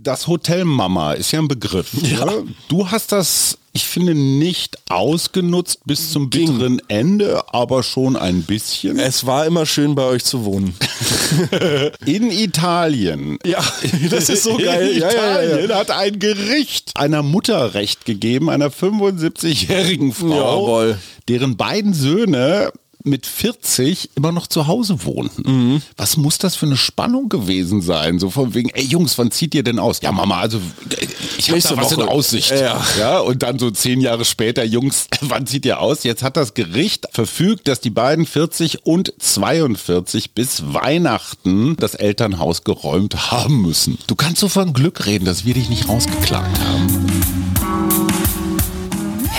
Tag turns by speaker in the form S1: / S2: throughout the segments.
S1: Das Hotel Mama ist ja ein Begriff. Ja. Ne? Du hast das, ich finde, nicht ausgenutzt bis zum bitteren Ende, aber schon ein bisschen.
S2: Es war immer schön bei euch zu wohnen.
S1: In Italien.
S2: Ja, das ist so geil.
S1: In Italien ja, ja, hat ein Gericht einer Mutter Recht gegeben, einer 75-jährigen Frau,
S2: Jawohl.
S1: deren beiden Söhne mit 40 immer noch zu Hause wohnten. Mhm. Was muss das für eine Spannung gewesen sein? So von wegen, ey Jungs, wann zieht ihr denn aus? Ja, Mama, also ich habe da was Woche. in Aussicht. Ja. ja. Und dann so zehn Jahre später, Jungs, wann zieht ihr aus? Jetzt hat das Gericht verfügt, dass die beiden 40 und 42 bis Weihnachten das Elternhaus geräumt haben müssen. Du kannst so von Glück reden, dass wir dich nicht rausgeklagt haben.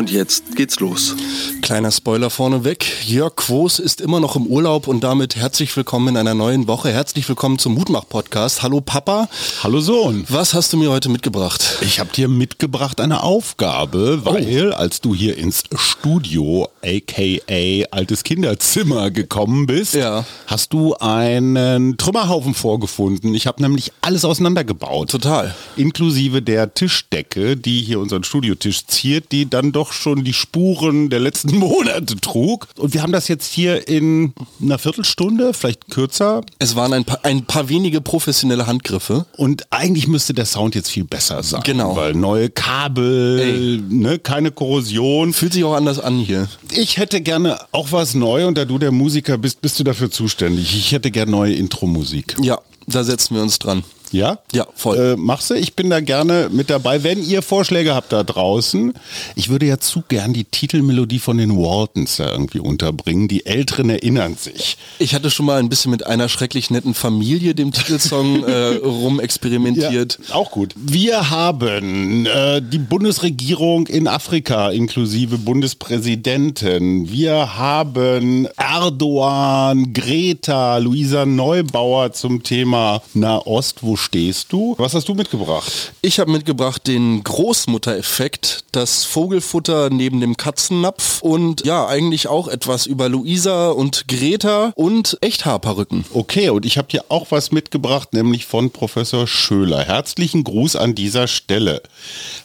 S3: Und jetzt geht's los.
S2: Kleiner Spoiler vorneweg. Jörg Quos ist immer noch im Urlaub und damit herzlich willkommen in einer neuen Woche. Herzlich willkommen zum Mutmach-Podcast. Hallo Papa.
S1: Hallo Sohn.
S2: Was hast du mir heute mitgebracht?
S1: Ich habe dir mitgebracht eine Aufgabe, weil oh. als du hier ins Studio, aka altes Kinderzimmer gekommen bist,
S2: ja.
S1: hast du einen Trümmerhaufen vorgefunden. Ich habe nämlich alles auseinandergebaut.
S2: Total.
S1: Inklusive der Tischdecke, die hier unseren Studiotisch ziert, die dann doch schon die Spuren der letzten Monate trug. Und wir haben das jetzt hier in einer Viertelstunde, vielleicht kürzer.
S2: Es waren ein paar, ein paar wenige professionelle Handgriffe.
S1: Und eigentlich müsste der Sound jetzt viel besser sein.
S2: Genau.
S1: Weil neue Kabel, ne, keine Korrosion.
S2: Fühlt sich auch anders an hier.
S1: Ich hätte gerne auch was neu und da du der Musiker bist, bist du dafür zuständig. Ich hätte gerne neue Intro-Musik.
S2: Ja, da setzen wir uns dran.
S1: Ja?
S2: Ja, voll.
S1: Äh, machst du? Ich bin da gerne mit dabei. Wenn ihr Vorschläge habt da draußen, ich würde ja zu gern die Titelmelodie von den Waltons da irgendwie unterbringen. Die Älteren erinnern sich.
S2: Ich hatte schon mal ein bisschen mit einer schrecklich netten Familie dem Titelsong äh, rumexperimentiert.
S1: Ja, auch gut. Wir haben äh, die Bundesregierung in Afrika inklusive Bundespräsidenten. Wir haben Erdogan, Greta, Luisa Neubauer zum Thema Nahost, wo stehst du? Was hast du mitgebracht?
S2: Ich habe mitgebracht den Großmutter-Effekt, das Vogelfutter neben dem Katzennapf und ja, eigentlich auch etwas über Luisa und Greta und Echthaarperücken.
S1: Okay, und ich habe dir auch was mitgebracht, nämlich von Professor Schöler. Herzlichen Gruß an dieser Stelle.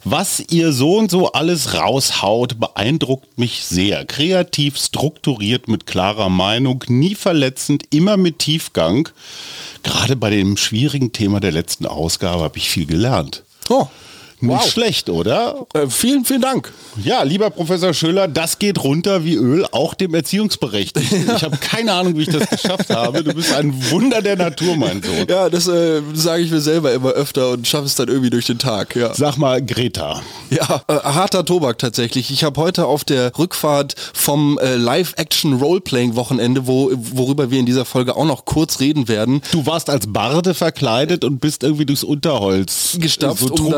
S1: Was ihr so und so alles raushaut, beeindruckt mich sehr. Kreativ, strukturiert, mit klarer Meinung, nie verletzend, immer mit Tiefgang. Gerade bei dem schwierigen Thema der letzten Ausgabe habe ich viel gelernt.
S2: Oh,
S1: nicht wow. schlecht, oder?
S2: Äh, vielen, vielen Dank.
S1: Ja, lieber Professor Schöller, das geht runter wie Öl, auch dem Erziehungsberechtigten. Ich habe keine Ahnung, wie ich das geschafft habe. Du bist ein Wunder der Natur, mein Sohn.
S2: Ja, das äh, sage ich mir selber immer öfter und schaffe es dann irgendwie durch den Tag. Ja.
S1: Sag mal, Greta.
S2: Ja, äh, harter Tobak tatsächlich. Ich habe heute auf der Rückfahrt vom äh, Live-Action-Roleplaying-Wochenende, wo, worüber wir in dieser Folge auch noch kurz reden werden.
S1: Du warst als Barde verkleidet und bist irgendwie durchs Unterholz
S2: gestapft. So
S1: um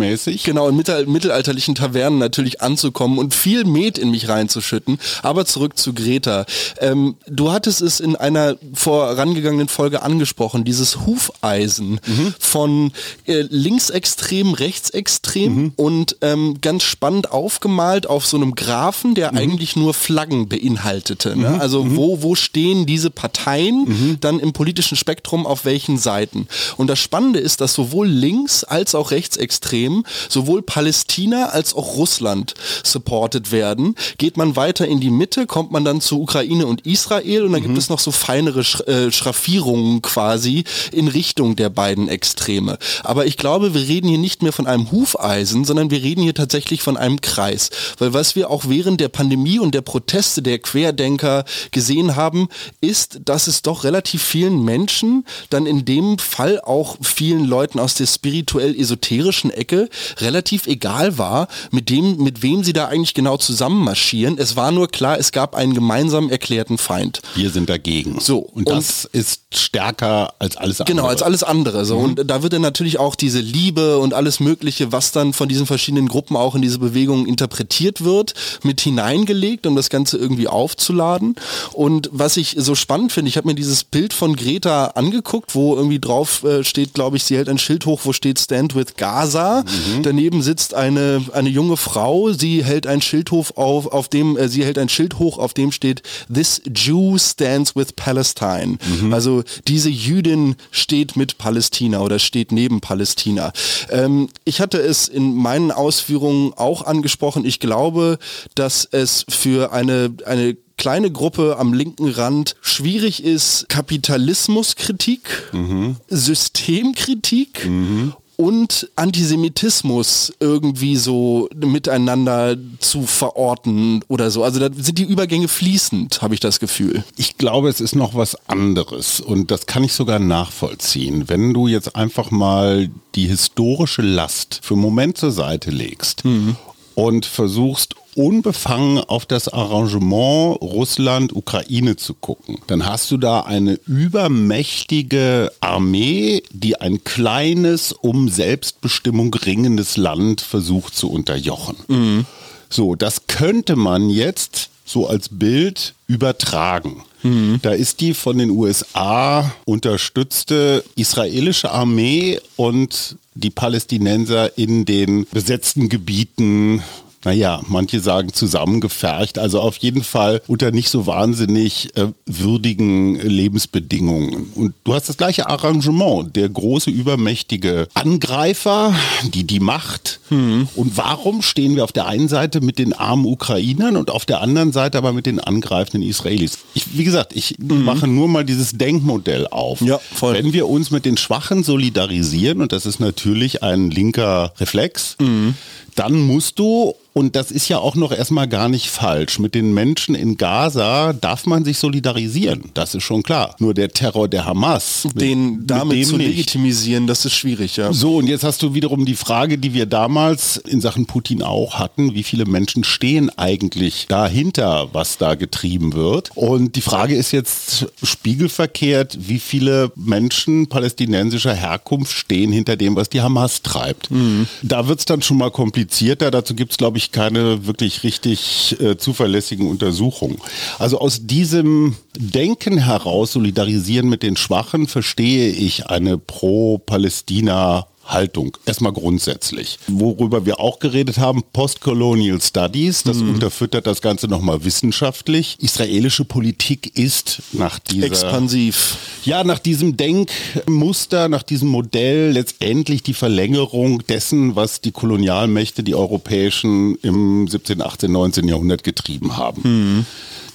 S1: mäßig.
S2: Genau, in mittelalterlichen Tavernen natürlich anzukommen und viel Met in mich reinzuschütten. Aber zurück zu Greta. Ähm, du hattest es in einer vorangegangenen Folge angesprochen, dieses Hufeisen mhm. von äh, linksextrem, rechtsextrem mhm. und ähm, ganz spannend aufgemalt auf so einem Graphen, der mhm. eigentlich nur Flaggen beinhaltete. Ne? Mhm. Also mhm. wo, wo stehen diese Parteien mhm. dann im politischen Spektrum auf welchen Seiten? Und das Spannende ist, dass sowohl links als auch rechtsextrem indem sowohl Palästina als auch Russland supported werden. Geht man weiter in die Mitte, kommt man dann zu Ukraine und Israel und dann mhm. gibt es noch so feinere Sch äh, Schraffierungen quasi in Richtung der beiden Extreme. Aber ich glaube, wir reden hier nicht mehr von einem Hufeisen, sondern wir reden hier tatsächlich von einem Kreis. Weil was wir auch während der Pandemie und der Proteste der Querdenker gesehen haben, ist, dass es doch relativ vielen Menschen, dann in dem Fall auch vielen Leuten aus der spirituell-esoterischen Ecke, relativ egal war, mit dem, mit wem sie da eigentlich genau zusammen marschieren. Es war nur klar, es gab einen gemeinsam erklärten Feind.
S1: Wir sind dagegen. So. Und, und das ist stärker als alles
S2: andere. Genau, als alles andere. So. Mhm. Und da wird dann natürlich auch diese Liebe und alles Mögliche, was dann von diesen verschiedenen Gruppen auch in diese Bewegung interpretiert wird, mit hineingelegt, um das Ganze irgendwie aufzuladen. Und was ich so spannend finde, ich habe mir dieses Bild von Greta angeguckt, wo irgendwie drauf äh, steht, glaube ich, sie hält ein Schild hoch, wo steht Stand with Gaza. Mhm. Daneben sitzt eine, eine junge Frau, sie hält ein Schild hoch auf, auf dem, äh, sie hält ein Schild hoch, auf dem steht This Jew stands with Palestine. Mhm. Also diese Jüdin steht mit Palästina oder steht neben Palästina. Ähm, ich hatte es in meinen Ausführungen auch angesprochen. Ich glaube, dass es für eine, eine kleine Gruppe am linken Rand schwierig ist, Kapitalismuskritik, mhm. Systemkritik mhm und Antisemitismus irgendwie so miteinander zu verorten oder so. Also da sind die Übergänge fließend, habe ich das Gefühl.
S1: Ich glaube, es ist noch was anderes und das kann ich sogar nachvollziehen. Wenn du jetzt einfach mal die historische Last für einen Moment zur Seite legst mhm. und versuchst unbefangen auf das Arrangement Russland-Ukraine zu gucken, dann hast du da eine übermächtige Armee, die ein kleines, um Selbstbestimmung ringendes Land versucht zu unterjochen. Mhm. So, das könnte man jetzt so als Bild übertragen. Mhm. Da ist die von den USA unterstützte israelische Armee und die Palästinenser in den besetzten Gebieten naja, manche sagen zusammengefercht, also auf jeden Fall unter nicht so wahnsinnig äh, würdigen Lebensbedingungen. Und du hast das gleiche Arrangement, der große übermächtige Angreifer, die die Macht. Mhm. Und warum stehen wir auf der einen Seite mit den armen Ukrainern und auf der anderen Seite aber mit den angreifenden Israelis? Ich, wie gesagt, ich mhm. mache nur mal dieses Denkmodell auf. Ja, voll. Wenn wir uns mit den Schwachen solidarisieren, und das ist natürlich ein linker Reflex, mhm dann musst du, und das ist ja auch noch erstmal gar nicht falsch, mit den Menschen in Gaza darf man sich solidarisieren. Das ist schon klar. Nur der Terror der Hamas.
S2: Den damit zu nicht. legitimisieren, das ist schwierig, ja.
S1: So, und jetzt hast du wiederum die Frage, die wir damals in Sachen Putin auch hatten. Wie viele Menschen stehen eigentlich dahinter, was da getrieben wird? Und die Frage ist jetzt spiegelverkehrt, wie viele Menschen palästinensischer Herkunft stehen hinter dem, was die Hamas treibt. Mhm. Da wird es dann schon mal kompliziert komplizierter. Dazu gibt es, glaube ich, keine wirklich richtig äh, zuverlässigen Untersuchungen. Also aus diesem Denken heraus, solidarisieren mit den Schwachen, verstehe ich eine pro-Palästina Haltung. Erstmal grundsätzlich. Worüber wir auch geredet haben, Postcolonial Studies, das mhm. unterfüttert das Ganze nochmal wissenschaftlich. Israelische Politik ist nach dieser...
S2: Expansiv.
S1: Ja, nach diesem Denkmuster, nach diesem Modell letztendlich die Verlängerung dessen, was die Kolonialmächte, die europäischen im 17., 18., 19. Jahrhundert getrieben haben. Mhm.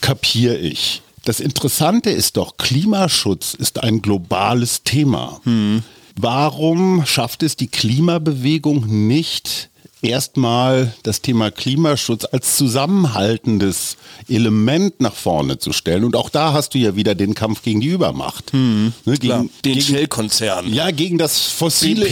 S1: Kapier ich. Das Interessante ist doch, Klimaschutz ist ein globales Thema. Mhm. Warum schafft es die Klimabewegung nicht, erstmal das Thema Klimaschutz als zusammenhaltendes Element nach vorne zu stellen. Und auch da hast du ja wieder den Kampf gegen die Übermacht. Hm,
S2: ne, gegen, den Shell-Konzern.
S1: Ja, gegen das fossile,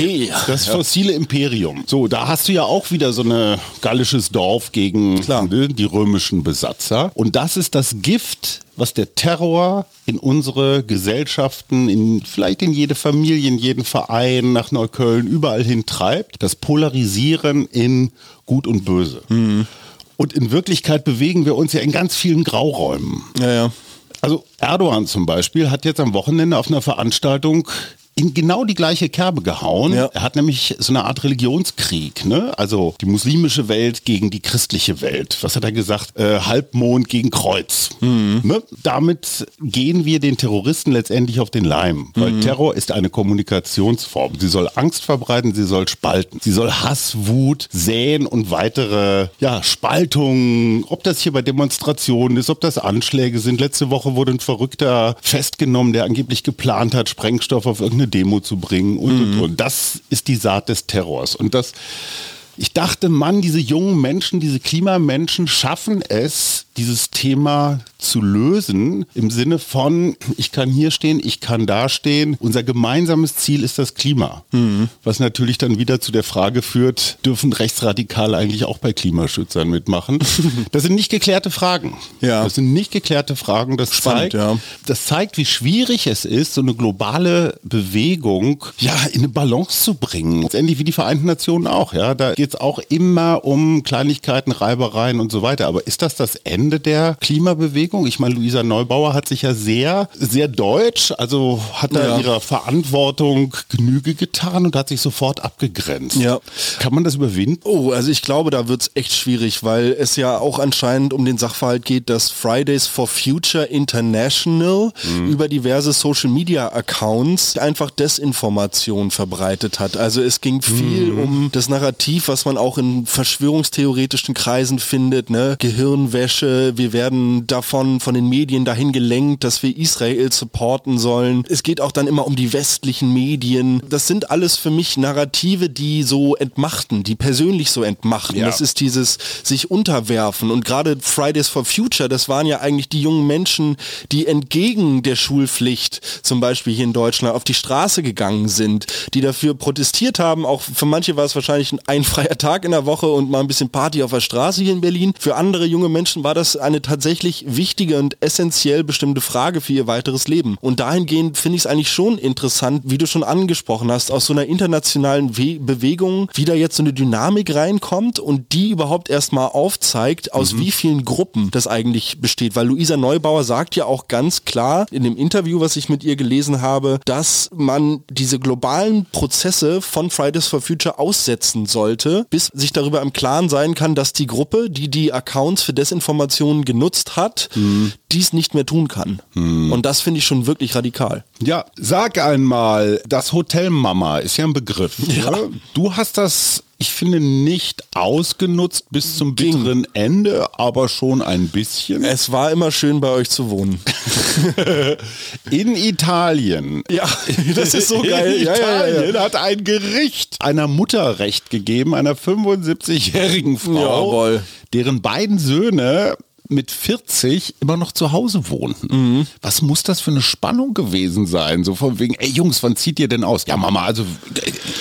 S1: das fossile Imperium. So, da hast du ja auch wieder so ein gallisches Dorf gegen ne, die römischen Besatzer. Und das ist das Gift was der Terror in unsere Gesellschaften, in, vielleicht in jede Familie, in jeden Verein, nach Neukölln, überall hin treibt. Das Polarisieren in Gut und Böse. Mhm. Und in Wirklichkeit bewegen wir uns ja in ganz vielen Grauräumen.
S2: Ja, ja.
S1: Also Erdogan zum Beispiel hat jetzt am Wochenende auf einer Veranstaltung in genau die gleiche Kerbe gehauen.
S2: Ja.
S1: Er hat nämlich so eine Art Religionskrieg, ne? Also die muslimische Welt gegen die christliche Welt. Was hat er gesagt? Äh, Halbmond gegen Kreuz. Ne? Damit gehen wir den Terroristen letztendlich auf den Leim. Weil Terror ist eine Kommunikationsform. Sie soll Angst verbreiten, sie soll spalten. Sie soll Hass, Wut säen und weitere ja, Spaltungen. Ob das hier bei Demonstrationen ist, ob das Anschläge sind. Letzte Woche wurde ein Verrückter festgenommen, der angeblich geplant hat, Sprengstoff auf irgendeine Demo zu bringen und, und, und. Das ist die Saat des Terrors. Und das ich dachte, Mann, diese jungen Menschen, diese Klimamenschen schaffen es, dieses Thema zu lösen im Sinne von, ich kann hier stehen, ich kann da stehen. Unser gemeinsames Ziel ist das Klima. Was natürlich dann wieder zu der Frage führt, dürfen Rechtsradikale eigentlich auch bei Klimaschützern mitmachen? Das sind nicht geklärte Fragen.
S2: Ja.
S1: Das sind nicht geklärte Fragen. Das
S2: Spannend,
S1: zeigt,
S2: ja.
S1: das zeigt, wie schwierig es ist, so eine globale Bewegung ja in eine Balance zu bringen. Letztendlich wie die Vereinten Nationen auch. Ja, da geht es auch immer um Kleinigkeiten, Reibereien und so weiter. Aber ist das das Ende der Klimabewegung? Ich meine, Luisa Neubauer hat sich ja sehr, sehr deutsch, also hat da
S2: Ja.
S1: ihrer Verantwortung Genüge getan und hat sich sofort abgegrenzt.
S2: Ja.
S1: Kann man das überwinden?
S2: Oh, also ich glaube, da wird's echt schwierig, weil es ja auch anscheinend um den Sachverhalt geht, dass Fridays for Future International über diverse Social Media Accounts einfach Desinformation verbreitet hat. Also es ging viel um das Narrativ, was man auch in verschwörungstheoretischen Kreisen findet, ne? Gehirnwäsche, wir werden davon von den Medien dahin gelenkt, dass wir Israel supporten sollen. Es geht auch dann immer um die westlichen Medien. Das sind alles für mich Narrative, die so entmachten, die persönlich so entmachten.
S1: Ja.
S2: Das ist dieses sich unterwerfen und gerade Fridays for Future, das waren ja eigentlich die jungen Menschen, die entgegen der Schulpflicht, zum Beispiel hier in Deutschland, auf die Straße gegangen sind, die dafür protestiert haben. Auch für manche war es wahrscheinlich ein freier Tag in der Woche und mal ein bisschen Party auf der Straße hier in Berlin. Für andere junge Menschen war das eine tatsächlich wichtige und essentiell bestimmte Frage für ihr weiteres Leben. Und dahingehend finde ich es eigentlich schon interessant, wie du schon angesprochen hast, aus so einer internationalen We Bewegung wieder jetzt so eine Dynamik reinkommt und die überhaupt erstmal aufzeigt, aus wie vielen Gruppen das eigentlich besteht. Weil Luisa Neubauer sagt ja auch ganz klar in dem Interview, was ich mit ihr gelesen habe, dass man diese globalen Prozesse von Fridays for Future aussetzen sollte, bis sich darüber im Klaren sein kann, dass die Gruppe, die die Accounts für Desinformationen genutzt hat, dies nicht mehr tun kann. Und das finde ich schon wirklich radikal.
S1: Ja, sag einmal, das Hotel Mama ist ja ein Begriff. Ne? Du hast das, ich finde, nicht ausgenutzt bis zum bitteren Ende, aber schon ein bisschen.
S2: Es war immer schön bei euch zu wohnen.
S1: In Italien.
S2: Ja, das ist so geil.
S1: In
S2: Ja, ja, ja, ja.
S1: Italien hat ein Gericht einer Mutter Recht gegeben, einer 75-jährigen Frau,
S2: Jawohl.
S1: deren beiden Söhne mit 40 immer noch zu Hause wohnten.
S2: Mhm.
S1: Was muss das für eine Spannung gewesen sein? So von wegen, ey Jungs, wann zieht ihr denn aus? Ja Mama, also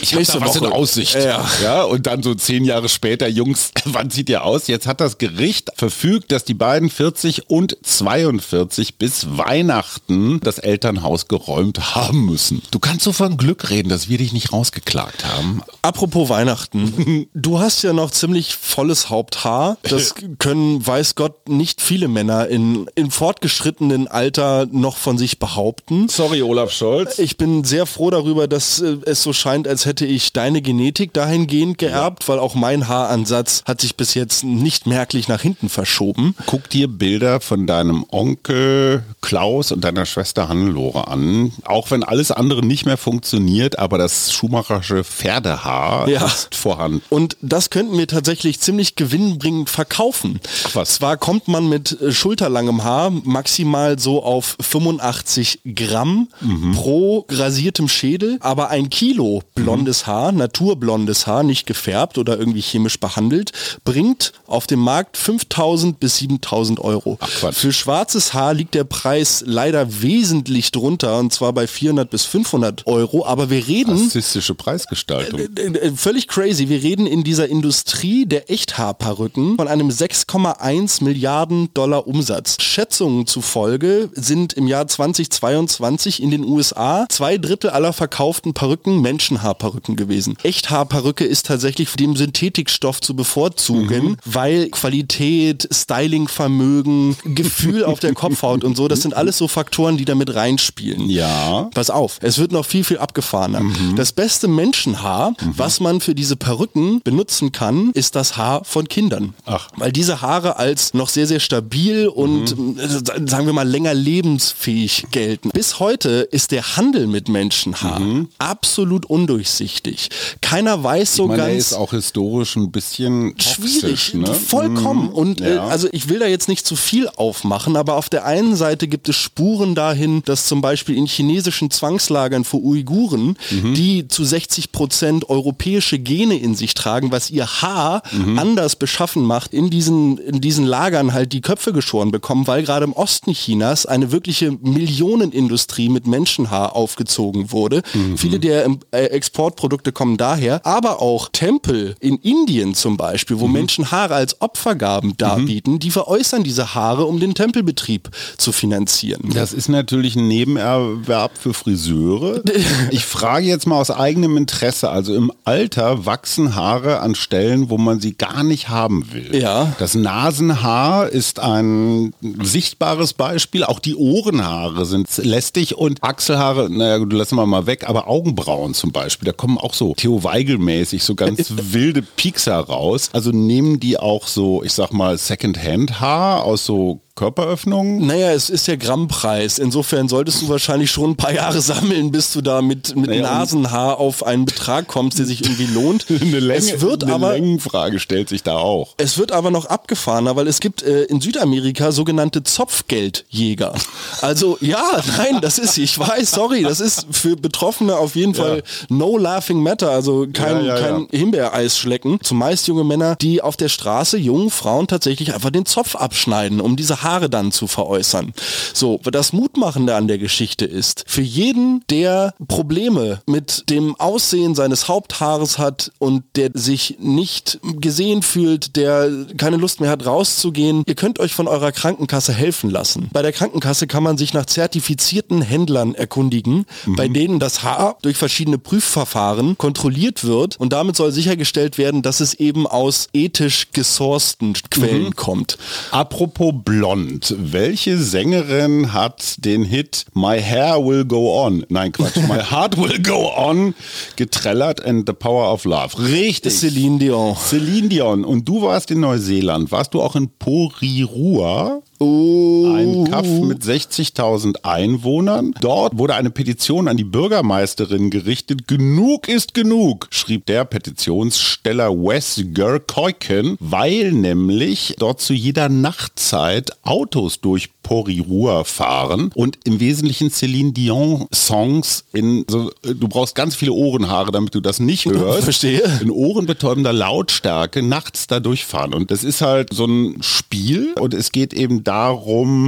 S1: ich habe da was in
S2: Woche.
S1: Aussicht.
S2: Ja.
S1: ja, und dann so zehn Jahre später, Jungs, wann zieht ihr aus? Jetzt hat das Gericht verfügt, dass die beiden 40 und 42 bis Weihnachten das Elternhaus geräumt haben müssen. Du kannst so von Glück reden, dass wir dich nicht rausgeklagt haben.
S2: Apropos Weihnachten. Du hast ja noch ziemlich volles Haupthaar. Das können, weiß Gott, nicht viele Männer in, in fortgeschrittenen Alter noch von sich behaupten.
S1: Sorry, Olaf Scholz.
S2: Ich bin sehr froh darüber, dass äh, es so scheint, als hätte ich deine Genetik dahingehend geerbt, weil auch mein Haaransatz hat sich bis jetzt nicht merklich nach hinten verschoben.
S1: Guck dir Bilder von deinem Onkel Klaus und deiner Schwester Hannelore an. Auch wenn alles andere nicht mehr funktioniert, aber das schumacherische Pferdehaar
S2: Ja.
S1: ist vorhanden.
S2: Und das könnten wir tatsächlich ziemlich gewinnbringend verkaufen.
S1: Ach was.
S2: Zwar kommt man mit äh, schulterlangem Haar maximal so auf 85 Gramm
S1: Mhm.
S2: pro rasiertem Schädel, aber ein Kilo blondes
S1: Mhm.
S2: Haar, naturblondes Haar, nicht gefärbt oder irgendwie chemisch behandelt, bringt auf dem Markt 5000 bis 7000 Euro.
S1: Ach.
S2: Für schwarzes Haar liegt der Preis leider wesentlich drunter und zwar bei 400 bis 500 Euro, aber wir reden
S1: Rassistische Preisgestaltung.
S2: äh, äh, völlig crazy. Wir reden in dieser Industrie der Echthaarperücken von einem 6,1 Milliarden Milliarden Dollar Umsatz. Schätzungen zufolge sind im Jahr 2022 in den USA zwei Drittel aller verkauften Perücken Menschenhaarperücken gewesen. Echthaarperücke ist tatsächlich dem Synthetikstoff zu bevorzugen, mhm. weil Qualität, Stylingvermögen, Gefühl auf der Kopfhaut und so, das sind alles so Faktoren, die damit reinspielen.
S1: Ja.
S2: Pass auf, es wird noch viel, viel abgefahrener. Mhm. Das beste Menschenhaar, mhm. was man für diese Perücken benutzen kann, ist das Haar von Kindern.
S1: Ach.
S2: Weil diese Haare als noch sehr, sehr stabil und mhm. Äh, sagen wir mal länger lebensfähig gelten. Bis heute ist der Handel mit Menschenhaar mhm. absolut undurchsichtig. Keiner weiß so
S1: ich meine,
S2: ganz.
S1: ist auch historisch ein bisschen
S2: schwierig.
S1: ne?
S2: Vollkommen. Mhm. Und äh, ja. äh, also ich will da jetzt nicht zu viel aufmachen, aber auf der einen Seite gibt es Spuren dahin, dass zum Beispiel in chinesischen Zwangslagern für Uiguren, mhm. die zu 60 Prozent europäische Gene in sich tragen, was ihr Haar mhm. anders beschaffen macht, in diesen, in diesen Lagern halt die Köpfe geschoren bekommen, weil gerade im Osten Chinas eine wirkliche Millionenindustrie mit Menschenhaar aufgezogen wurde. Mhm. Viele der äh, Exportprodukte kommen daher, aber auch Tempel in Indien zum Beispiel, wo mhm. Menschen Haare als Opfergaben darbieten, die veräußern diese Haare, um den Tempelbetrieb zu finanzieren.
S1: Das ist natürlich ein Nebenerwerb für Friseure. Ich frage jetzt mal aus eigenem Interesse, also im Alter wachsen Haare an Stellen, wo man sie gar nicht haben will.
S2: Ja.
S1: Das Nasenhaar ist ein sichtbares Beispiel. Auch die Ohrenhaare sind lästig und Achselhaare, naja, lassen wir mal weg, aber Augenbrauen zum Beispiel, da kommen auch so Theo Weigel-mäßig so ganz wilde Peaks heraus. Also nehmen die auch so, ich sag mal, Secondhand-Haar aus so Körperöffnungen?
S2: Naja, es ist der Grammpreis. Insofern solltest du wahrscheinlich schon ein paar Jahre sammeln, bis du da mit, mit naja, Nasenhaar auf einen Betrag kommst, der sich irgendwie lohnt.
S1: eine Länge, es wird eine aber, Längenfrage stellt sich da auch.
S2: Es wird aber noch abgefahrener, weil es gibt äh, in Südamerika sogenannte Zopfgeldjäger. Also ja, nein, das ist, ich weiß, sorry, das ist für Betroffene auf jeden ja. Fall no laughing matter, also kein, ja, ja, kein Himbeereis schlecken. Zumeist junge Männer, die auf der Straße jungen Frauen tatsächlich einfach den Zopf abschneiden, um diese Haare dann zu veräußern. So, das Mutmachende an der Geschichte ist, für jeden, der Probleme mit dem Aussehen seines Haupthaares hat und der sich nicht gesehen fühlt, der keine Lust mehr hat rauszugehen, ihr könnt euch von eurer Krankenkasse helfen lassen. Bei der Krankenkasse kann man sich nach zertifizierten Händlern erkundigen, mhm. bei denen das Haar durch verschiedene Prüfverfahren kontrolliert wird und damit soll sichergestellt werden, dass es eben aus ethisch gesourcten Quellen mhm. kommt.
S1: Apropos Blond. Blond. Welche Sängerin hat den Hit My Hair Will Go On, nein Quatsch, My Heart Will Go On getrellert and The Power of Love? Richtig.
S2: Celine Dion.
S1: Celine Dion. Und du warst in Neuseeland. Warst du auch in Porirua?
S2: Oh.
S1: Ein Kaff mit 60.000 Einwohnern. Dort wurde eine Petition an die Bürgermeisterin gerichtet. Genug ist genug, schrieb der Petitionssteller Wes Gerkoiken, weil nämlich dort zu jeder Nachtzeit Autos durch Porirua fahren und im Wesentlichen Celine Dion Songs in so, du brauchst ganz viele Ohrenhaare, damit du das nicht hörst.
S2: Verstehe.
S1: In ohrenbetäubender Lautstärke nachts da durchfahren. Und das ist halt so ein Spiel und es geht eben darum,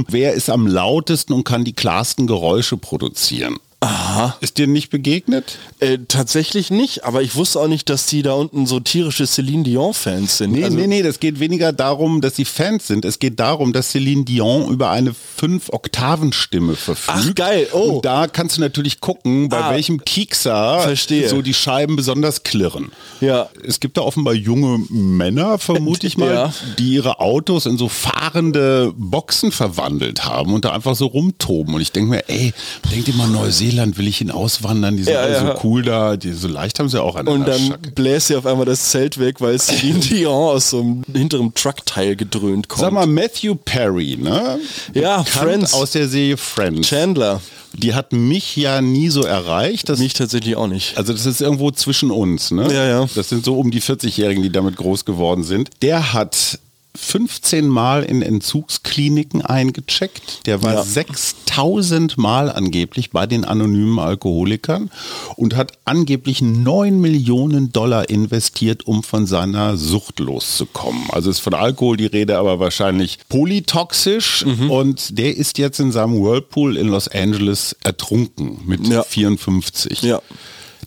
S1: wer ist am lautesten und kann die klarsten Geräusche produzieren.
S2: Aha.
S1: Ist dir nicht begegnet?
S2: Äh, tatsächlich nicht, aber ich wusste auch nicht, dass die da unten so tierische Celine Dion-Fans sind.
S1: Nee, also nee, nee, das geht weniger darum, dass sie Fans sind. Es geht darum, dass Celine Dion über eine fünf-Oktaven-Stimme verfügt.
S2: Ach, geil, oh.
S1: Und da kannst du natürlich gucken, bei ah, welchem Kiekser
S2: verstehe.
S1: so die Scheiben besonders klirren.
S2: Ja.
S1: Es gibt da offenbar junge Männer, vermute ich mal, ja. die ihre Autos in so fahrende Boxen verwandelt haben und da einfach so rumtoben. Und ich denke mir, ey, denk dir mal Neuseeland Neuseeland will ich hin auswandern, die sind ja, alle ja. so cool da, die, so leicht haben sie auch an
S2: Und dann Schacke. bläst sie auf einmal das Zelt weg, weil Celine Dion aus so einem hinteren Truckteil gedröhnt kommt.
S1: Sag mal, Matthew Perry, ne?
S2: Ja, Friends.
S1: Aus der Serie Friends.
S2: Chandler.
S1: Die hat mich ja nie so erreicht.
S2: Das, mich tatsächlich auch nicht.
S1: Also das ist irgendwo zwischen uns, ne?
S2: Ja, ja.
S1: Das sind so um die 40-Jährigen, die damit groß geworden sind. Der hat 15 Mal in Entzugskliniken eingecheckt. Der war ja. 6000 Mal angeblich bei den anonymen Alkoholikern und hat angeblich 9 Millionen Dollar investiert, um von seiner Sucht loszukommen. Also ist von Alkohol die Rede, aber wahrscheinlich polytoxisch. Mhm. Und der ist jetzt in seinem Whirlpool in Los Angeles ertrunken mit ja. 54.
S2: Ja.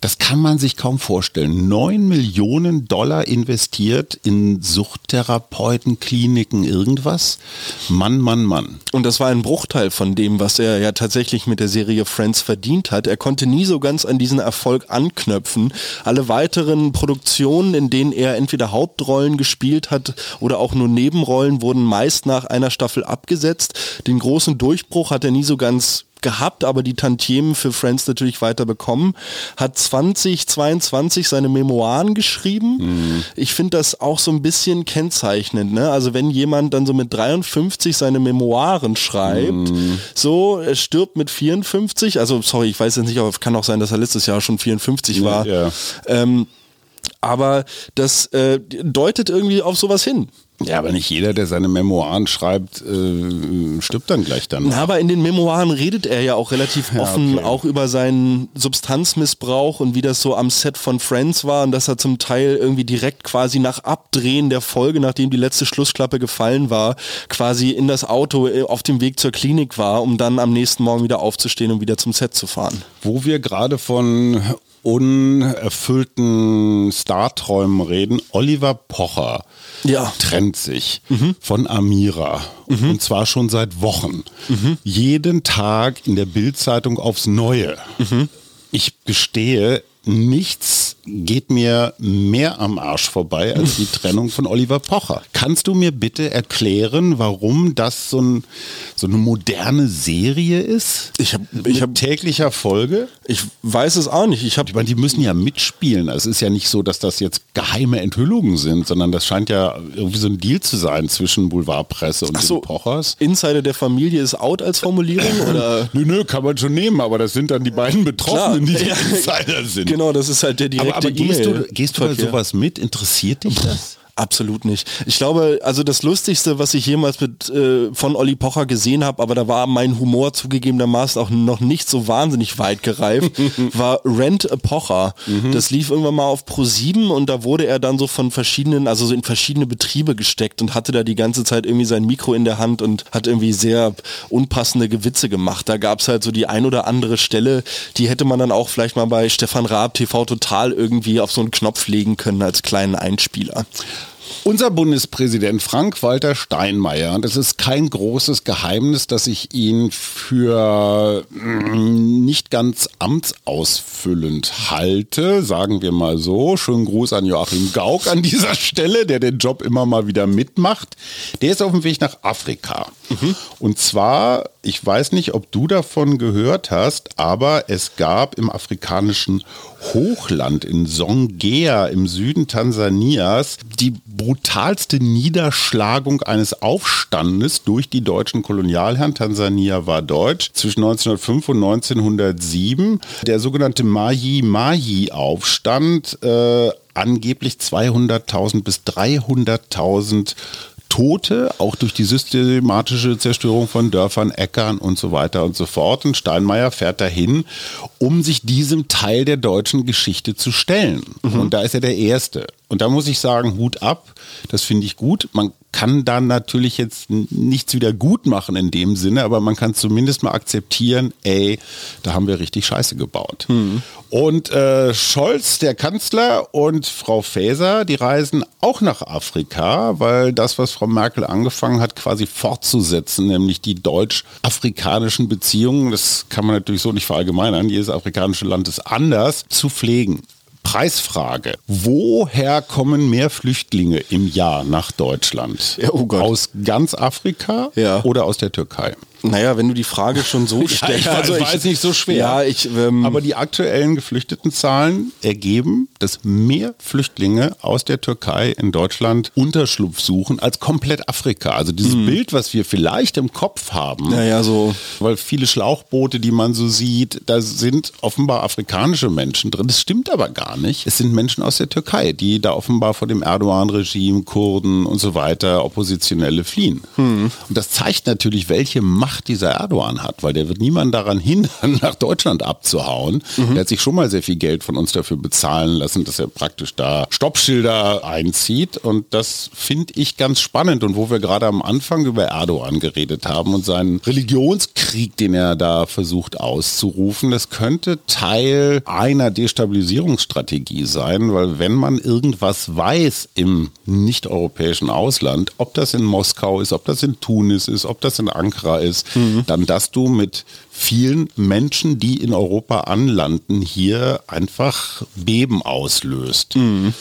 S1: Das kann man sich kaum vorstellen. Neun Millionen Dollar investiert in Suchttherapeuten, Kliniken, irgendwas. Mann, Mann, Mann.
S2: Und das war ein Bruchteil von dem, was er ja tatsächlich mit der Serie Friends verdient hat. Er konnte nie so ganz an diesen Erfolg anknöpfen. Alle weiteren Produktionen, in denen er entweder Hauptrollen gespielt hat oder auch nur Nebenrollen, wurden meist nach einer Staffel abgesetzt. Den großen Durchbruch hat er nie so ganz gehabt, aber die Tantiemen für Friends natürlich weiter bekommen. Hat 2022 seine Memoiren geschrieben. Mhm. Ich finde das auch so ein bisschen kennzeichnend. Ne? Also wenn jemand dann so mit 53 seine Memoiren schreibt, mhm. so, er stirbt mit 54, also sorry, ich weiß jetzt nicht, aber kann auch sein, dass er letztes Jahr schon 54 war. Ja. Ähm, aber das äh, deutet irgendwie auf sowas hin.
S1: Ja, aber nicht jeder, der seine Memoiren schreibt, äh, stirbt dann gleich dann.
S2: Na, aber in den Memoiren redet er ja auch relativ offen, ja, okay. auch über seinen Substanzmissbrauch und wie das so am Set von Friends war und dass er zum Teil irgendwie direkt quasi nach Abdrehen der Folge, nachdem die letzte Schlussklappe gefallen war, quasi in das Auto äh, auf dem Weg zur Klinik war, um dann am nächsten Morgen wieder aufzustehen und wieder zum Set zu fahren.
S1: Wo wir gerade von unerfüllten Starträumen reden, Oliver Pocher ja. trennt sich mhm. von Amira. Mhm. Und zwar schon seit Wochen. Mhm. Jeden Tag in der Bildzeitung aufs Neue. Ich gestehe, nichts geht mir mehr am Arsch vorbei als die Trennung von Oliver Pocher. Kannst du mir bitte erklären, warum das so, ein, so eine moderne Serie ist?
S2: Ich habe ich hab,
S1: täglicher Folge?
S2: Ich weiß es auch nicht. Ich,
S1: ich meine, die müssen ja mitspielen. Es ist ja nicht so, dass das jetzt geheime Enthüllungen sind, sondern das scheint ja irgendwie so ein Deal zu sein zwischen Boulevardpresse und so, Pochers.
S2: Insider der Familie ist out als Formulierung? oder?
S1: nö, nö, kann man schon nehmen, aber das sind dann die beiden Betroffenen, Klar. die die Insider sind.
S2: Genau, das ist halt der direkte aber,
S1: gehst du, gehst du bei sowas mit? Interessiert dich das?
S2: Absolut nicht. Ich glaube, also das Lustigste, was ich jemals mit, äh, von Olli Pocher gesehen habe, aber da war mein Humor zugegebenermaßen auch noch nicht so wahnsinnig weit gereift, war Rent a Pocher. Mhm. Das lief irgendwann mal auf Pro 7 und da wurde er dann so von verschiedenen, also so in verschiedene Betriebe gesteckt und hatte da die ganze Zeit irgendwie sein Mikro in der Hand und hat irgendwie sehr unpassende Gewitze gemacht. Da gab es halt so die ein oder andere Stelle, die hätte man dann auch vielleicht mal bei Stefan Raab TV Total irgendwie auf so einen Knopf legen können als kleinen Einspieler.
S1: Unser Bundespräsident Frank-Walter Steinmeier, und es ist kein großes Geheimnis, dass ich ihn für mm, nicht ganz amtsausfüllend halte, sagen wir mal so. Schönen Gruß an Joachim Gauck an dieser Stelle, der den Job immer mal wieder mitmacht. Der ist auf dem Weg nach Afrika. Mhm. Und zwar, ich weiß nicht, ob du davon gehört hast, aber es gab im afrikanischen Hochland in Songea im Süden Tansanias die brutalste Niederschlagung eines Aufstandes durch die deutschen Kolonialherren. Tansania war deutsch zwischen 1905 und 1907. Der sogenannte Maji-Maji-Aufstand, äh, angeblich 200.000 bis 300.000 Tote, auch durch die systematische Zerstörung von Dörfern, Äckern und so weiter und so fort. Und Steinmeier fährt dahin, um sich diesem Teil der deutschen Geschichte zu stellen. Mhm. Und da ist er der Erste. Und da muss ich sagen, Hut ab, das finde ich gut. Man kann dann natürlich jetzt nichts wieder gut machen in dem Sinne, aber man kann zumindest mal akzeptieren, ey, da haben wir richtig Scheiße gebaut. Mhm. Und äh, Scholz, der Kanzler und Frau Faeser, die reisen auch nach Afrika, weil das, was Frau Merkel angefangen hat, quasi fortzusetzen, nämlich die deutsch-afrikanischen Beziehungen, das kann man natürlich so nicht verallgemeinern, jedes afrikanische Land ist anders, zu pflegen. Preisfrage. Woher kommen mehr Flüchtlinge im Jahr nach Deutschland? Ja, oh aus ganz Afrika ja. oder aus der Türkei?
S2: Naja, wenn du die Frage schon so stellst.
S1: ja, also ich weiß nicht so schwer.
S2: Ja, ich, ähm,
S1: Aber die aktuellen geflüchteten Zahlen ergeben, dass mehr Flüchtlinge aus der Türkei in Deutschland Unterschlupf suchen als komplett Afrika. Also dieses mhm. Bild, was wir vielleicht im Kopf haben.
S2: Naja, so.
S1: Weil viele Schlauchboote, die man so sieht, da sind offenbar afrikanische Menschen drin. Das stimmt aber gar nicht. Es sind Menschen aus der Türkei, die da offenbar vor dem Erdogan-Regime, Kurden und so weiter, Oppositionelle fliehen. Mhm. Und das zeigt natürlich, welche Macht Macht dieser Erdogan hat, weil der wird niemanden daran hindern, nach Deutschland abzuhauen. Mhm. Der hat sich schon mal sehr viel Geld von uns dafür bezahlen lassen, dass er praktisch da Stoppschilder einzieht. Und das finde ich ganz spannend. Und wo wir gerade am Anfang über Erdogan geredet haben und seinen Religionskrieg, den er da versucht auszurufen, das könnte Teil einer Destabilisierungsstrategie sein, weil wenn man irgendwas weiß im nicht-europäischen Ausland, ob das in Moskau ist, ob das in Tunis ist, ob das in Ankara ist, mhm. dann dass du mit vielen Menschen, die in Europa anlanden, hier einfach Beben auslöst. Mhm.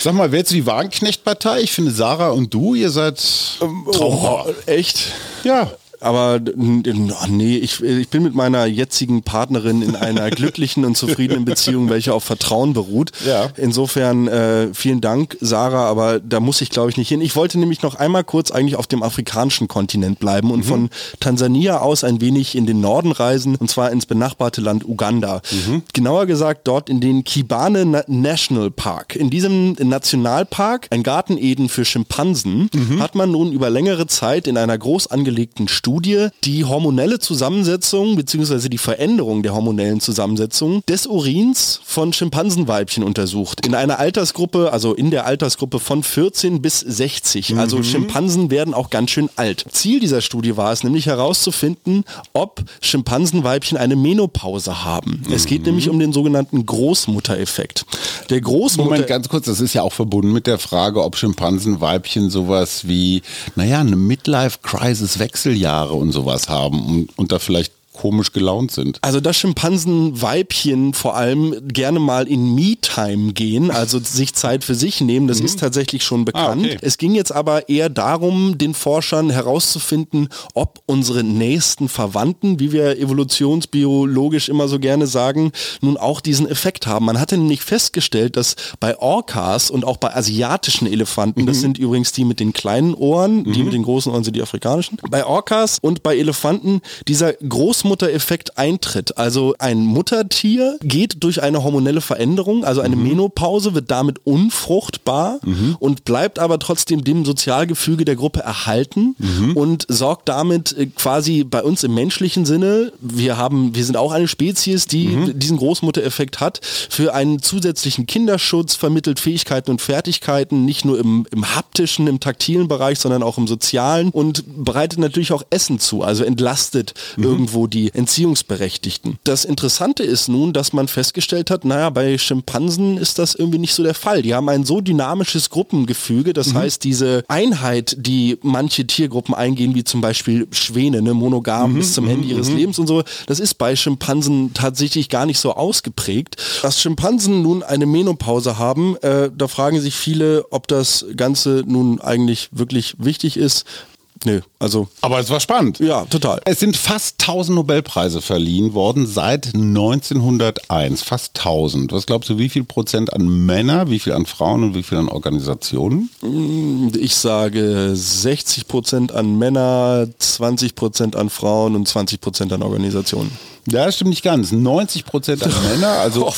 S1: Sag mal, wer jetzt die Wagenknecht-Partei? Ich finde, Sarah und du, ihr seid
S2: ähm, oh, echt?
S1: Ja.
S2: Aber nee, ich, ich bin mit meiner jetzigen Partnerin in einer glücklichen und zufriedenen Beziehung, welche auf Vertrauen beruht. Ja. Insofern äh, vielen Dank, Sarah, aber da muss ich glaube ich nicht hin. Ich wollte nämlich noch einmal kurz eigentlich auf dem afrikanischen Kontinent bleiben und mhm. von Tansania aus ein wenig in den Norden reisen und zwar ins benachbarte Land Uganda. Mhm. Genauer gesagt dort in den Kibane Na National Park. In diesem Nationalpark, ein Garten Eden für Schimpansen, mhm. hat man nun über längere Zeit in einer groß angelegten Studie Studie die hormonelle Zusammensetzung bzw. die Veränderung der hormonellen Zusammensetzung des Urins von Schimpansenweibchen untersucht. In einer Altersgruppe, also in der Altersgruppe von 14 bis 60. Also mhm. Schimpansen werden auch ganz schön alt. Ziel dieser Studie war es nämlich herauszufinden, ob Schimpansenweibchen eine Menopause haben. Mhm. Es geht nämlich um den sogenannten Großmuttereffekt. Der Großmutter
S1: Moment, ganz kurz, das ist ja auch verbunden mit der Frage, ob Schimpansenweibchen sowas wie, naja, eine Midlife-Crisis-Wechseljahr Haare und sowas haben und, und da vielleicht komisch gelaunt sind.
S2: Also dass Schimpansenweibchen vor allem gerne mal in Me-Time gehen, also sich Zeit für sich nehmen, das mhm. ist tatsächlich schon bekannt. Ah, okay. Es ging jetzt aber eher darum, den Forschern herauszufinden, ob unsere nächsten Verwandten, wie wir evolutionsbiologisch immer so gerne sagen, nun auch diesen Effekt haben. Man hatte nämlich festgestellt, dass bei Orcas und auch bei asiatischen Elefanten, mhm. das sind übrigens die mit den kleinen Ohren, mhm. die mit den großen Ohren sind die afrikanischen, bei Orcas und bei Elefanten dieser große Großmuttereffekt eintritt. Also ein Muttertier geht durch eine hormonelle Veränderung, also eine mhm. Menopause, wird damit unfruchtbar mhm. und bleibt aber trotzdem dem Sozialgefüge der Gruppe erhalten mhm. und sorgt damit äh, quasi bei uns im menschlichen Sinne, wir haben, wir sind auch eine Spezies, die mhm. diesen Großmuttereffekt hat, für einen zusätzlichen Kinderschutz, vermittelt Fähigkeiten und Fertigkeiten, nicht nur im, im haptischen, im taktilen Bereich, sondern auch im sozialen und bereitet natürlich auch Essen zu, also entlastet mhm. irgendwo die Entziehungsberechtigten. Das Interessante ist nun, dass man festgestellt hat, naja, bei Schimpansen ist das irgendwie nicht so der Fall. Die haben ein so dynamisches Gruppengefüge, das mhm. heißt, diese Einheit, die manche Tiergruppen eingehen, wie zum Beispiel Schwäne, ne, monogam mhm. bis zum Ende ihres mhm. Lebens und so, das ist bei Schimpansen tatsächlich gar nicht so ausgeprägt. Dass Schimpansen nun eine Menopause haben, äh, da fragen sich viele, ob das Ganze nun eigentlich wirklich wichtig ist. Nö, also.
S1: Aber es war spannend.
S2: Ja, total.
S1: Es sind fast 1000 Nobelpreise verliehen worden seit 1901. Fast 1000. Was glaubst du, wie viel Prozent an Männer, wie viel an Frauen und wie viel an Organisationen?
S2: Ich sage 60 Prozent an Männer, 20 Prozent an Frauen und 20 Prozent an Organisationen.
S1: Ja, das stimmt nicht ganz. 90 Prozent an Männer, also oh,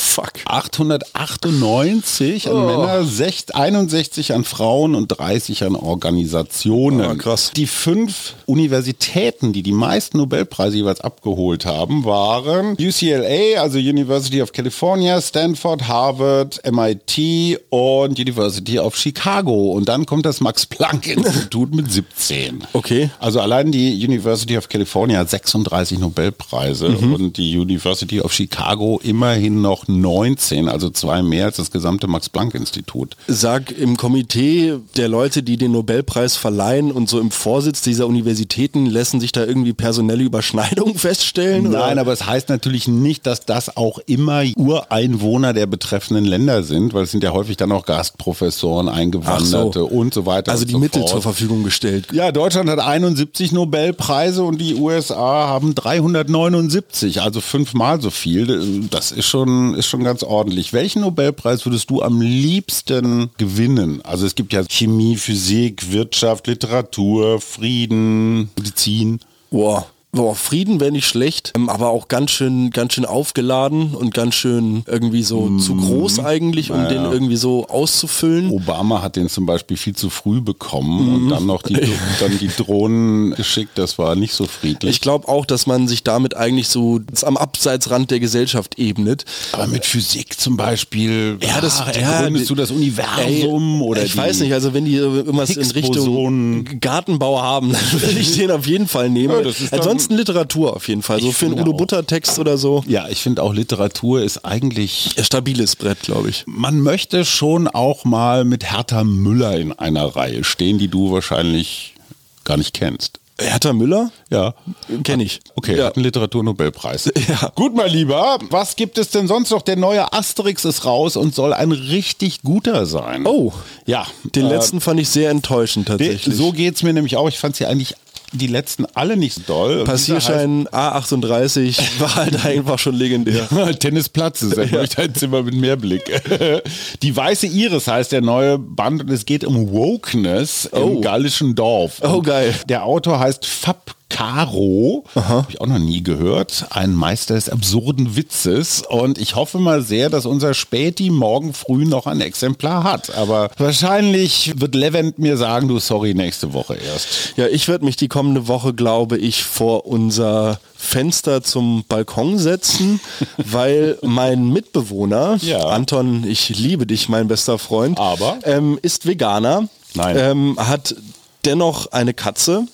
S1: 898 an oh. Männer, 61 an Frauen und 30 an Organisationen.
S2: Oh, krass.
S1: Die fünf Universitäten, die die meisten Nobelpreise jeweils abgeholt haben, waren UCLA, also University of California, Stanford, Harvard, MIT und University of Chicago. Und dann kommt das Max-Planck-Institut mit 17.
S2: Okay.
S1: Also allein die University of California hat 36 Nobelpreise. Mhm und die University of Chicago immerhin noch 19, also zwei mehr als das gesamte Max-Planck-Institut.
S2: Sag im Komitee der Leute, die den Nobelpreis verleihen und so im Vorsitz dieser Universitäten, lassen sich da irgendwie personelle Überschneidungen feststellen?
S1: Nein, oder? aber es heißt natürlich nicht, dass das auch immer Ureinwohner der betreffenden Länder sind, weil es sind ja häufig dann auch Gastprofessoren, Eingewanderte so. und so weiter.
S2: Also die
S1: so
S2: Mittel
S1: fort.
S2: zur Verfügung gestellt.
S1: Ja, Deutschland hat 71 Nobelpreise und die USA haben 379. 50, also fünfmal so viel. Das ist schon, ist schon ganz ordentlich. Welchen Nobelpreis würdest du am liebsten gewinnen? Also es gibt ja Chemie, Physik, Wirtschaft, Literatur, Frieden, Medizin.
S2: Boah, Boah, Frieden wäre nicht schlecht, ähm, aber auch ganz schön, ganz schön aufgeladen und ganz schön irgendwie so
S1: Mhm.
S2: zu groß eigentlich, um den irgendwie so auszufüllen.
S1: Obama hat den zum Beispiel viel zu früh bekommen
S2: Mhm.
S1: und dann noch die, dann die Drohnen geschickt. Das war nicht so friedlich.
S2: Ich glaube auch, dass man sich damit eigentlich so am Abseitsrand der Gesellschaft ebnet.
S1: Aber mit Physik zum Beispiel,
S2: Ja, das- ja,
S1: ergründest du das Universum
S2: Ey,
S1: oder
S2: ich weiß nicht, also wenn die irgendwas in. Richtung Gartenbau haben, dann würde ich den auf jeden Fall nehmen.
S1: Ja,
S2: Ansonsten Literatur auf jeden Fall, so
S1: Ich
S2: für einen Udo
S1: auch.
S2: Butter Text oder so.
S1: Ja, ich finde auch Literatur ist eigentlich
S2: Ein stabiles Brett, glaube ich.
S1: man möchte schon auch mal mit Hertha Müller in einer Reihe stehen, die du wahrscheinlich gar nicht kennst.
S2: Hertha Müller?
S1: Ja.
S2: Kenne ich.
S1: Okay,
S2: ja.
S1: hat einen Literaturnobelpreis.
S2: Ja.
S1: Gut, mein Lieber, was gibt es denn sonst noch? Der neue Asterix ist raus und soll ein richtig guter sein.
S2: Oh.
S1: Ja.
S2: Den
S1: äh,
S2: letzten fand ich sehr enttäuschend tatsächlich.
S1: So geht's mir nämlich auch. Ich fand sie eigentlich die letzten alle nicht so doll.
S2: Passierschein A38 war halt einfach schon legendär.
S1: Tennisplatz ist ja. möchte ein Zimmer mit Mehrblick. Die weiße Iris heißt der neue Band und es geht um Wokeness im
S2: Oh.
S1: gallischen Dorf.
S2: Oh, geil.
S1: Der Autor heißt Fab Caro, habe ich auch noch nie gehört, ein Meister des absurden Witzes und ich hoffe mal sehr, dass unser Späti morgen früh noch ein Exemplar hat, aber wahrscheinlich wird Levent mir sagen, du sorry, nächste Woche erst.
S2: Ja, ich werde mich die kommende Woche, glaube ich, vor unser Fenster zum Balkon setzen, weil mein Mitbewohner,
S1: Ja.
S2: Anton, ich liebe dich, mein bester Freund,
S1: Aber?
S2: ähm, ist Veganer,
S1: Nein.
S2: Ähm, hat dennoch eine Katze.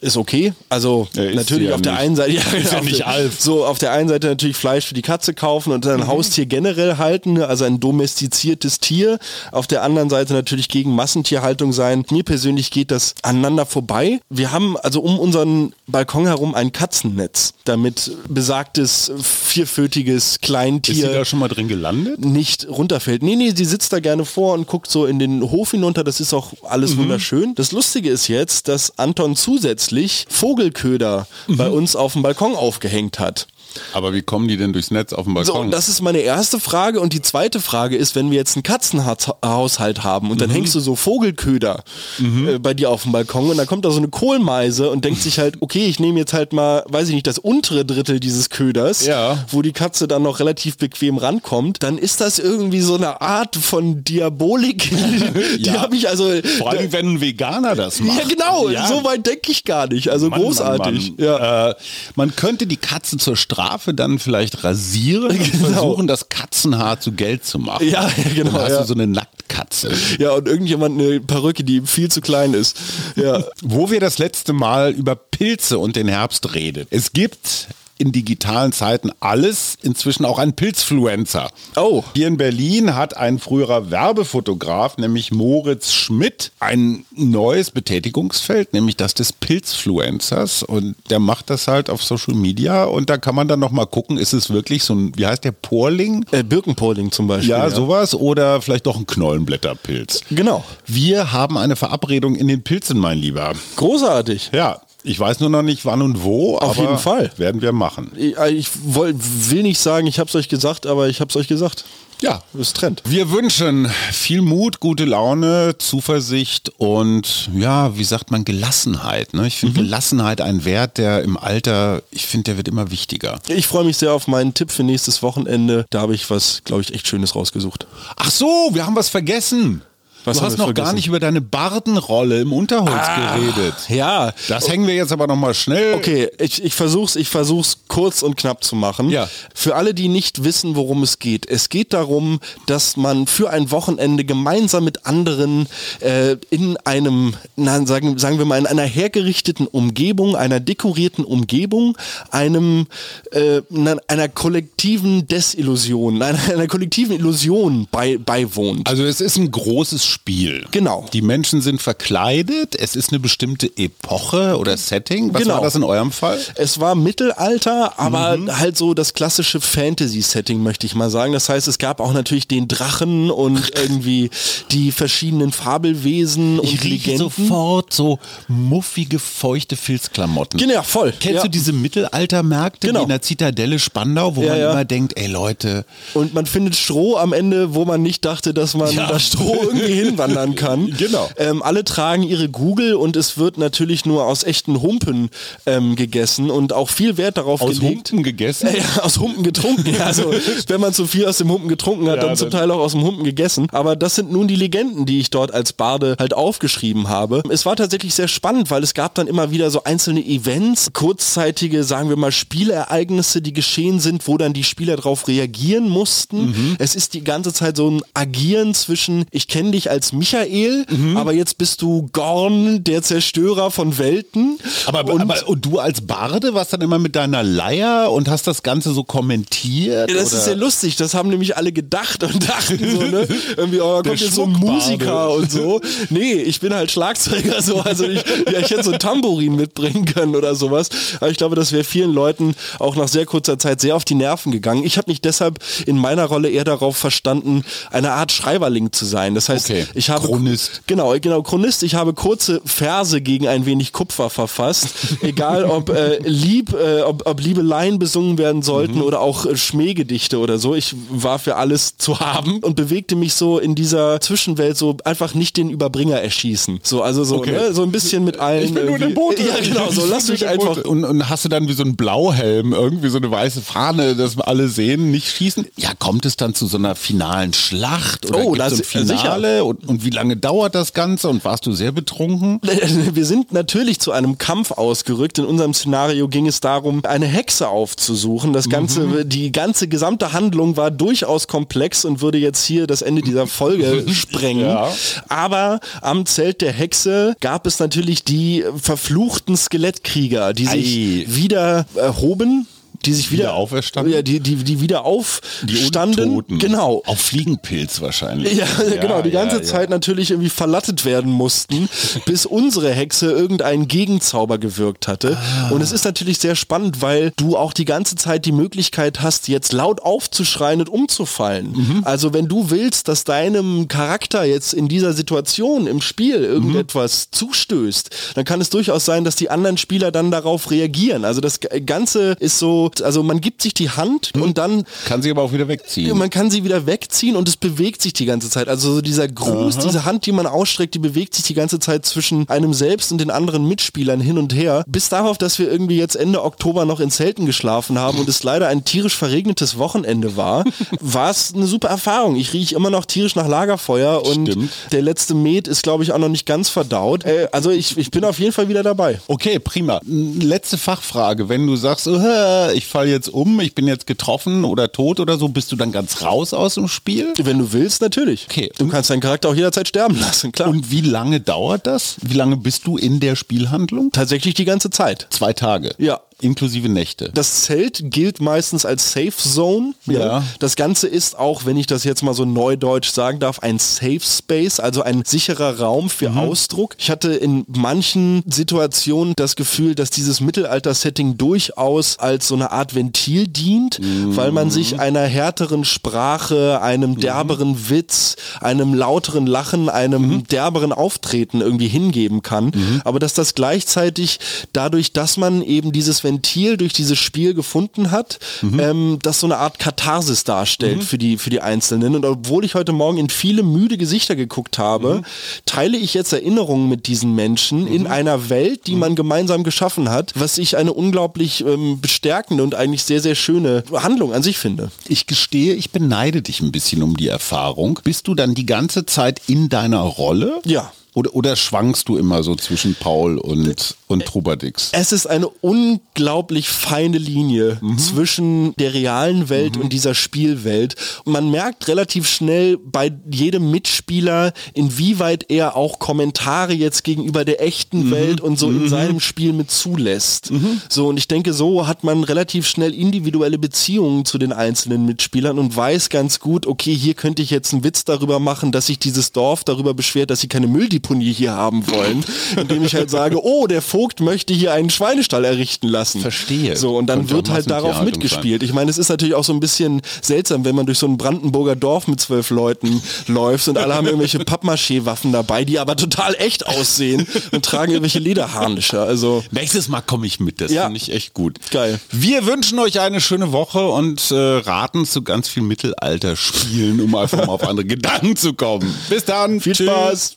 S2: Ist okay. Also
S1: Ja,
S2: natürlich
S1: sie ja
S2: auf der
S1: nicht.
S2: einen Seite, ja,
S1: Ist ja
S2: auf
S1: nicht Alf.
S2: So auf der einen Seite natürlich Fleisch für die Katze kaufen und ein Haustier generell halten, also ein domestiziertes Tier. Auf der anderen Seite natürlich gegen Massentierhaltung sein. Mir persönlich geht das aneinander vorbei. Wir haben also um unseren Balkon herum ein Katzennetz, damit besagtes vierfötiges
S1: Ist sie
S2: Kleintier
S1: da schon mal drin gelandet?
S2: nicht runterfällt. Nee, nee, sie sitzt da gerne vor und guckt so in den Hof hinunter. Das ist auch alles wunderschön. Das Lustige ist jetzt, dass Anton zusätzlich Vogelköder bei uns auf dem Balkon aufgehängt hat.
S1: Aber wie kommen die denn durchs Netz auf dem
S2: So,
S1: Balkon?
S2: und das ist meine erste Frage. Und die zweite Frage ist, wenn wir jetzt einen Katzenhaushalt haben und dann hängst du so Vogelköder äh, bei dir auf dem Balkon und dann kommt da so eine Kohlmeise und denkt sich halt, okay, ich nehme jetzt halt mal, weiß ich nicht, das untere Drittel dieses Köders,
S1: Ja.
S2: wo die Katze dann noch relativ bequem rankommt, dann ist das irgendwie so eine Art von Diabolik. die
S1: Ja.
S2: habe ich also...
S1: Vor allem, wenn ein Veganer das macht.
S2: ja, genau,
S1: Ja.
S2: so weit denke ich gar nicht. Also
S1: Mann,
S2: großartig.
S1: Mann, Mann.
S2: Ja.
S1: Äh, man könnte die Katze zur Strafe dann vielleicht rasieren und versuchen, das Katzenhaar zu Geld zu machen.
S2: Ja, ja, genau,
S1: Dann hast
S2: ja.
S1: du so eine Nacktkatze.
S2: ja, und irgendjemand eine Perücke, die viel zu klein ist. Ja.
S1: Wo wir das letzte Mal über Pilze und den Herbst redet. Es gibt in digitalen Zeiten alles, inzwischen auch ein Pilzfluencer.
S2: Oh.
S1: Hier in Berlin hat ein früherer Werbefotograf, nämlich Moritz Schmidt, ein neues Betätigungsfeld, nämlich das des Pilzfluencers. Und der macht das halt auf Social Media und da kann man dann nochmal gucken, ist es wirklich so ein, wie heißt der, Porling?
S2: Äh, Birkenpolling zum Beispiel.
S1: Ja, sowas oder vielleicht doch ein Knollenbletterpilz.
S2: Genau.
S1: Wir haben eine Verabredung in den Pilzen, mein Lieber.
S2: Großartig.
S1: Ja, ich weiß nur noch nicht wann und wo,
S2: Auf
S1: aber
S2: jeden Fall.
S1: werden wir machen.
S2: Ich, äh, ich woll, will nicht sagen, ich hab's euch gesagt, aber ich hab's euch gesagt.
S1: Ja.
S2: Ist Trend.
S1: Wir wünschen viel Mut, gute Laune, Zuversicht und ja, wie sagt man, Gelassenheit. Ne? Ich finde Gelassenheit ein Wert, der im Alter, ich finde, der wird immer wichtiger.
S2: Ich freue mich sehr auf meinen Tipp für nächstes Wochenende. Da habe ich was, glaube ich, echt Schönes rausgesucht.
S1: Ach so, wir haben was vergessen.
S2: Was
S1: du hast noch
S2: vergessen?
S1: gar nicht über deine Bardenrolle im Unterholz geredet.
S2: Ja.
S1: Das hängen wir jetzt aber noch mal schnell.
S2: Okay, ich, ich versuch's, ich versuch's kurz und knapp zu machen.
S1: Ja.
S2: Für alle, die nicht wissen, worum es geht. Es geht darum, dass man für ein Wochenende gemeinsam mit anderen äh, in einem, na, sagen, sagen wir mal, in einer hergerichteten Umgebung, einer dekorierten Umgebung, einem, äh, einer kollektiven Desillusion, einer, einer kollektiven Illusion bei, beiwohnt.
S1: Also es ist ein großes Spiel.
S2: Genau.
S1: Die Menschen sind verkleidet, es ist eine bestimmte Epoche oder Setting. Was
S2: Genau.
S1: war das in eurem Fall?
S2: Es war Mittelalter, aber
S1: Mhm.
S2: halt so das klassische Fantasy-Setting, möchte ich mal sagen. Das heißt, es gab auch natürlich den Drachen und irgendwie die verschiedenen Fabelwesen und
S1: Ich rieche
S2: Legenden.
S1: sofort so muffige, feuchte Filzklamotten.
S2: Genau, voll.
S1: Kennst
S2: ja.
S1: du diese Mittelaltermärkte
S2: Genau.
S1: in der Zitadelle Spandau, wo
S2: Ja,
S1: man
S2: ja.
S1: immer denkt, ey Leute,
S2: Und man findet Stroh am Ende, wo man nicht dachte, dass man das Stroh irgendwie hinwandern kann.
S1: Genau.
S2: Ähm, alle tragen ihre Google und es wird natürlich nur aus echten Humpen ähm, gegessen und auch viel Wert darauf
S1: Aus
S2: gelegt.
S1: Humpen gegessen?
S2: Äh, ja, aus Humpen getrunken. Ja, also wenn man zu viel aus dem Humpen getrunken hat,
S1: Ja,
S2: dann zum Teil auch aus dem Humpen gegessen. Aber das sind nun die Legenden, die ich dort als Barde halt aufgeschrieben habe. Es war tatsächlich sehr spannend, weil es gab dann immer wieder so einzelne Events, kurzzeitige, sagen wir mal, Spielereignisse, die geschehen sind, wo dann die Spieler darauf reagieren mussten.
S1: Mhm.
S2: Es ist die ganze Zeit so ein Agieren zwischen, ich kenne dich als Michael,
S1: Mhm.
S2: aber jetzt bist du Gorn, der Zerstörer von Welten.
S1: Aber,
S2: und
S1: aber und du als Barde warst dann immer mit deiner Leier und hast das Ganze so kommentiert?
S2: Ja, das
S1: oder?
S2: ist sehr lustig. Das haben nämlich alle gedacht und dachten so, ne? Irgendwie, oh, da kommt jetzt so ein. Musiker und so. Nee, ich bin halt Schlagzeuger so. Also ich, ja, ich hätte so ein Tambourin mitbringen können oder sowas. Aber ich glaube, das wäre vielen Leuten auch nach sehr kurzer Zeit sehr auf die Nerven gegangen. Ich habe mich deshalb in meiner Rolle eher darauf verstanden, eine Art Schreiberling zu sein. Das heißt,
S1: Okay.
S2: Ich habe
S1: Chronist.
S2: Genau, genau, Chronist. Ich habe kurze Verse gegen ein wenig Kupfer verfasst. Egal ob äh, Lieb, äh, ob, ob Liebeleien besungen werden sollten
S1: Mhm.
S2: oder auch äh, Schmähgedichte oder so. Ich war für alles zu haben und bewegte mich so in dieser Zwischenwelt so einfach nicht den Überbringer erschießen. So, also so,
S1: Okay.
S2: ne, so ein bisschen mit allen.
S1: Ich bin nur der
S2: irgendwie-
S1: Bote.
S2: Ja, genau, so lass mich
S1: der
S2: einfach.
S1: Und, und hast du dann wie so einen Blauhelm, irgendwie so eine weiße Fahne, dass wir alle sehen, nicht schießen? Ja, kommt es dann zu so einer finalen Schlacht? Oder
S2: Oh,
S1: gibt's
S2: das-
S1: ein Finale? Und, und wie lange dauert das Ganze? Und warst du sehr betrunken?
S2: Wir sind natürlich zu einem Kampf ausgerückt. In unserem Szenario ging es darum, eine Hexe aufzusuchen. Das ganze, die ganze gesamte Handlung war durchaus komplex und würde jetzt hier das Ende dieser Folge sprengen.
S1: Ja.
S2: Aber am Zelt der Hexe gab es natürlich die verfluchten Skelettkrieger, die sich
S1: Ei.
S2: wieder erhoben. Die sich wieder,
S1: Wieder auferstanden?
S2: Ja, die, die, die wieder aufstanden.
S1: Untoten.
S2: Genau.
S1: Auf Fliegenpilz wahrscheinlich.
S2: Ja, genau, die ganze
S1: ja,
S2: Zeit natürlich irgendwie verlattet werden mussten, bis unsere Hexe irgendeinen Gegenzauber gewirkt hatte. Und es ist natürlich sehr spannend, weil du auch die ganze Zeit die Möglichkeit hast, jetzt laut aufzuschreien und umzufallen. Also wenn du willst, dass deinem Charakter jetzt in dieser Situation im Spiel irgendetwas zustößt, dann kann es durchaus sein, dass die anderen Spieler dann darauf reagieren. Also das Ganze ist so, also man gibt sich die Hand und dann
S1: Kann sich aber auch wieder wegziehen.
S2: man kann sie wieder wegziehen und es bewegt sich die ganze Zeit. Also so dieser Gruß, diese Hand, die man ausstreckt, die bewegt sich die ganze Zeit zwischen einem selbst und den anderen Mitspielern hin und her. Bis darauf, dass wir irgendwie jetzt Ende Oktober noch in Zelten geschlafen haben und es leider ein tierisch verregnetes Wochenende war, war es eine super Erfahrung. Ich rieche immer noch tierisch nach Lagerfeuer und
S1: Stimmt.
S2: der letzte Met ist, glaube ich, auch noch nicht ganz verdaut. Äh, also ich, ich bin auf jeden Fall wieder dabei.
S1: Okay, prima. Letzte Fachfrage. Wenn du sagst, so, hä, ich falle jetzt um, ich bin jetzt getroffen oder tot oder so, bist du dann ganz raus aus dem Spiel?
S2: Wenn du willst, natürlich.
S1: Okay.
S2: Du kannst deinen Charakter auch jederzeit sterben lassen, klar.
S1: Und wie lange dauert das? Wie lange bist du in der Spielhandlung?
S2: tatsächlich die ganze Zeit.
S1: Zwei Tage.
S2: Ja.
S1: Inklusive Nächte.
S2: Das Zelt gilt meistens als Safe Zone.
S1: Ja.
S2: Das Ganze ist auch, wenn ich das jetzt mal so neudeutsch sagen darf, ein Safe Space, also ein sicherer Raum für
S1: Mhm.
S2: Ausdruck. Ich hatte in manchen Situationen das Gefühl, dass dieses Mittelalter-Setting durchaus als so eine Art Ventil dient,
S1: Mhm.
S2: weil man sich einer härteren Sprache, einem derberen Witz, einem lauteren Lachen, einem
S1: Mhm.
S2: derberen Auftreten irgendwie hingeben kann. Aber dass das gleichzeitig dadurch, dass man eben dieses Ventil durch dieses Spiel gefunden hat, ähm, das so eine Art Katharsis darstellt für, die, für die Einzelnen. Und obwohl ich heute Morgen in viele müde Gesichter geguckt habe, teile ich jetzt Erinnerungen mit diesen Menschen in einer Welt, die man gemeinsam geschaffen hat, was ich eine unglaublich ähm, bestärkende und eigentlich sehr, sehr schöne Handlung an sich finde.
S1: Ich gestehe, ich beneide dich ein bisschen um die Erfahrung. Bist du dann die ganze Zeit in deiner Rolle?
S2: Ja.
S1: Oder, oder schwankst du immer so zwischen Paul und, und Trubadix?
S2: Es ist eine unglaublich feine Linie zwischen der realen Welt und dieser Spielwelt. Und man merkt relativ schnell bei jedem Mitspieler, inwieweit er auch Kommentare jetzt gegenüber der echten Welt und so in seinem Spiel mit zulässt. So, und ich denke, so hat man relativ schnell individuelle Beziehungen zu den einzelnen Mitspielern und weiß ganz gut, okay, hier könnte ich jetzt einen Witz darüber machen, dass sich dieses Dorf darüber beschwert, dass sie keine Mülldepots Mülldeponie hier haben wollen, indem ich halt sage, oh, der Vogt möchte hier einen Schweinestall errichten lassen.
S1: Verstehe.
S2: So, und dann
S1: Könnte
S2: wird halt darauf mitgespielt. Ich meine, es ist natürlich auch so ein bisschen seltsam, wenn man durch so ein Brandenburger Dorf mit zwölf Leuten läuft und alle haben irgendwelche Pappmaché-Waffen dabei, die aber total echt aussehen und tragen irgendwelche Lederharnische. Also
S1: Nächstes Mal komme ich mit, das
S2: Ja.
S1: finde ich echt gut.
S2: Geil.
S1: Wir wünschen euch eine schöne Woche und äh, raten zu ganz viel Mittelalter-Spielen, um einfach mal auf andere Gedanken zu kommen. Bis dann.
S2: viel
S1: Tschüss.
S2: Spaß.